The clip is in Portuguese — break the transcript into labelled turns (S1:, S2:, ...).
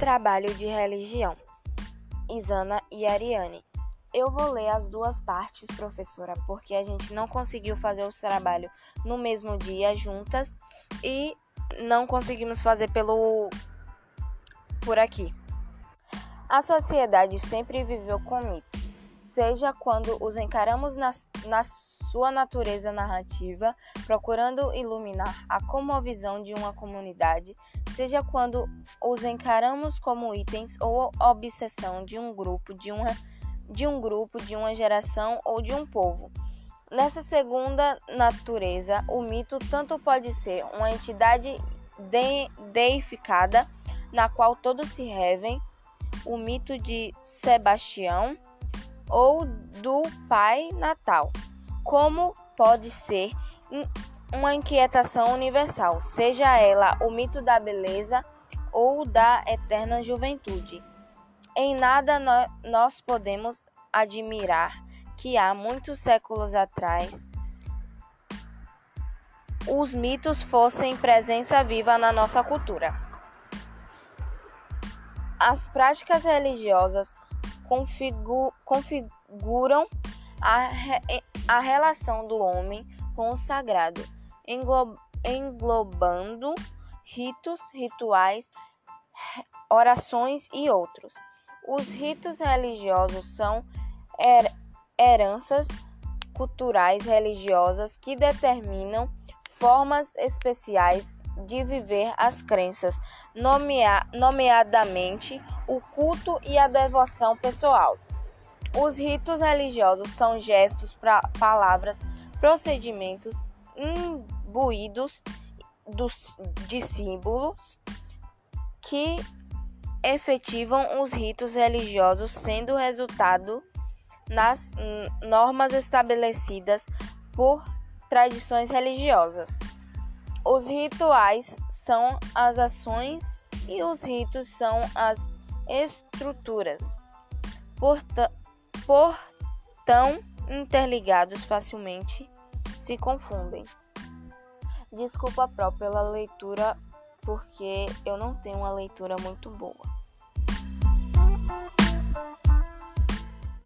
S1: trabalho de religião. Isana e Ariane. Eu vou ler as duas partes, professora, porque a gente não conseguiu fazer o trabalho no mesmo dia juntas e não conseguimos fazer pelo por aqui. A sociedade sempre viveu com mitos, seja quando os encaramos na, na sua natureza narrativa, procurando iluminar a comovisão de uma comunidade, seja quando os encaramos como itens ou obsessão de um grupo, de uma, de um grupo, de uma geração ou de um povo. Nessa segunda natureza, o mito tanto pode ser uma entidade de, deificada, na qual todos se revem, o mito de Sebastião ou do Pai Natal, como pode ser uma inquietação universal, seja ela o mito da beleza ou da eterna juventude. Em nada nós podemos admirar que há muitos séculos atrás os mitos fossem presença viva na nossa cultura. As práticas religiosas configu configuram a, a relação do homem com o sagrado, englobando ritos, rituais, orações e outros. Os ritos religiosos são her heranças culturais religiosas que determinam formas especiais de viver as crenças, nomea nomeadamente o culto e a devoção pessoal. Os ritos religiosos são gestos, palavras, procedimentos imbuídos dos, de símbolos que efetivam os ritos religiosos, sendo resultado nas normas estabelecidas por tradições religiosas. Os rituais são as ações e os ritos são as estruturas. Por, por interligados facilmente se confundem. Desculpa própria pela leitura, porque eu não tenho uma leitura muito boa.